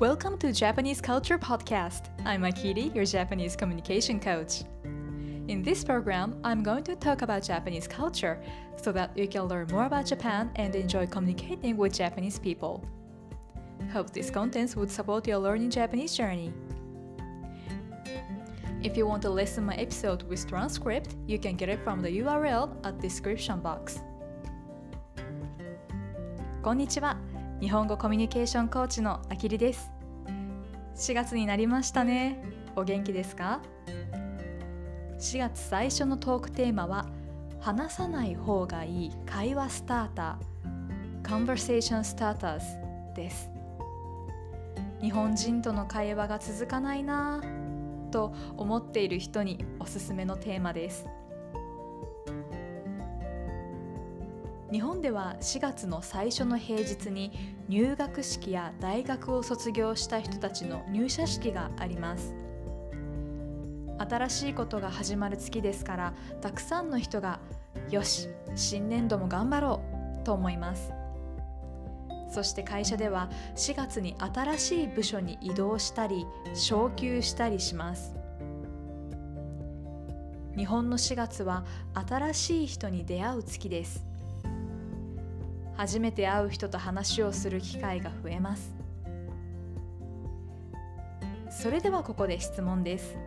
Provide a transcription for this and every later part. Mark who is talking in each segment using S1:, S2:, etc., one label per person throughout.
S1: Welcome to Japanese Culture Podcast. I'm Akiri, your Japanese communication coach. In this program, I'm going to talk about Japanese culture so that you can learn more about Japan and enjoy communicating with Japanese people. Hope these contents would support your learning Japanese journey. If you want to listen my episode with transcript, you can get it from the URL at description box. こんにちは。 日本語コミュニケーションコーチのあきりです。4月になりましたね。お元気ですか？4月最初のトークテーマは話さない方がいい会話スターター Conversation Starters です。日本人との会話が続かないなと思っている人におすすめのテーマです。日本では4月の最初の平日に入学式や大学を卒業した人たちの入社式があります。新しいことが始まる月ですからたくさんの人がよし新年度も頑張ろうと思います。そして会社では4月に新しい部署に移動したり昇給したりします。日本の4月は新しい人に出会う月です。初めて会う人と話をする機会が増えます。それではここで質問です。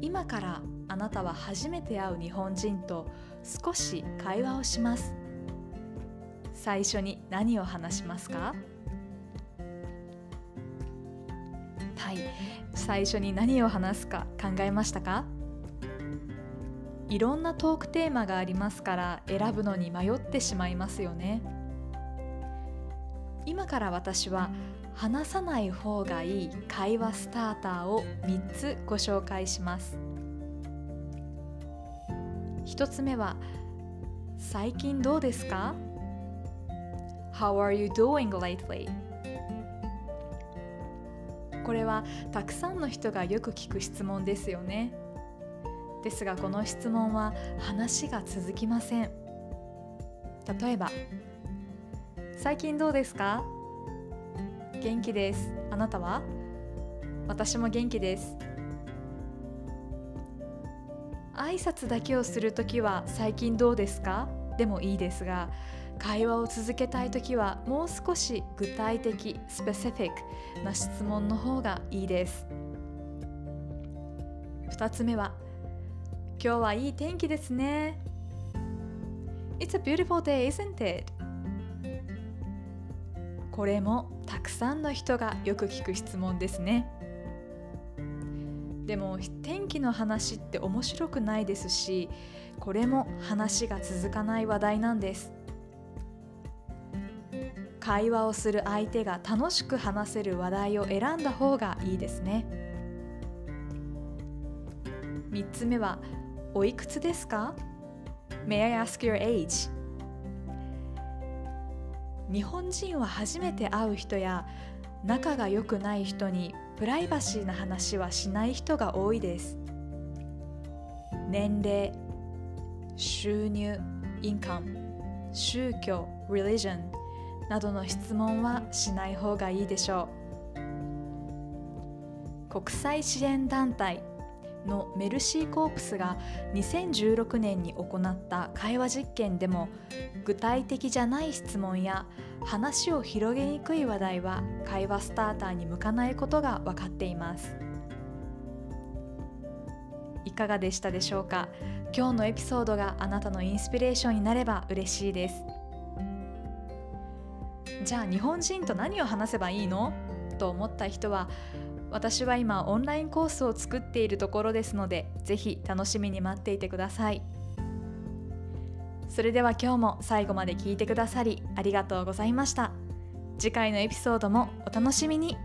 S1: 今からあなたは初めて会う日本人と少し会話をします。最初に何を話しますか？はい。最初に何を話すか考えましたか？いろんなトークテーマがありますから選ぶのに迷ってしまいますよね今から私は話さない方がいい会話スターターを3つご紹介します1つ目は最近どうですか？How are you doing lately? これはたくさんの人がよく聞く質問ですよね。ですがこの質問は話が続きません例えば「最近どうですか?」「元気です」「あなたは?」「私も元気です」挨拶だけをするときは「最近どうですか?」でもいいですが会話を続けたいときはもう少し具体的スペシフィックな質問の方がいいです2つ目は「今日はいい天気ですね。It's a beautiful day, isn't it? これもたくさんの人がよく聞く質問ですね。でも天気の話って面白くないですし、これも話が続かない話題なんです。会話をする相手が楽しく話せる話題を選んだ方がいいですね。3つ目はおいくつですか ?May I ask your age? 日本人は初めて会う人や仲が良くない人にプライバシーな話はしない人が多いです年齢収入インカム宗教 religion などの質問はしない方がいいでしょう国際支援団体のメルシーコープスが2016年に行った会話実験でも具体的じゃない質問や話を広げにくい話題は会話スターターに向かないことが分かっています。いかがでしたでしょうか？今日のエピソードがあなたのインスピレーションになれば嬉しいです。じゃあ日本人と何を話せばいいの？と思った人は私は今オンラインコースを作っているところですのでぜひ楽しみに待っていてください。それでは今日も最後まで聞いてくださりありがとうございました。次回のエピソードもお楽しみに。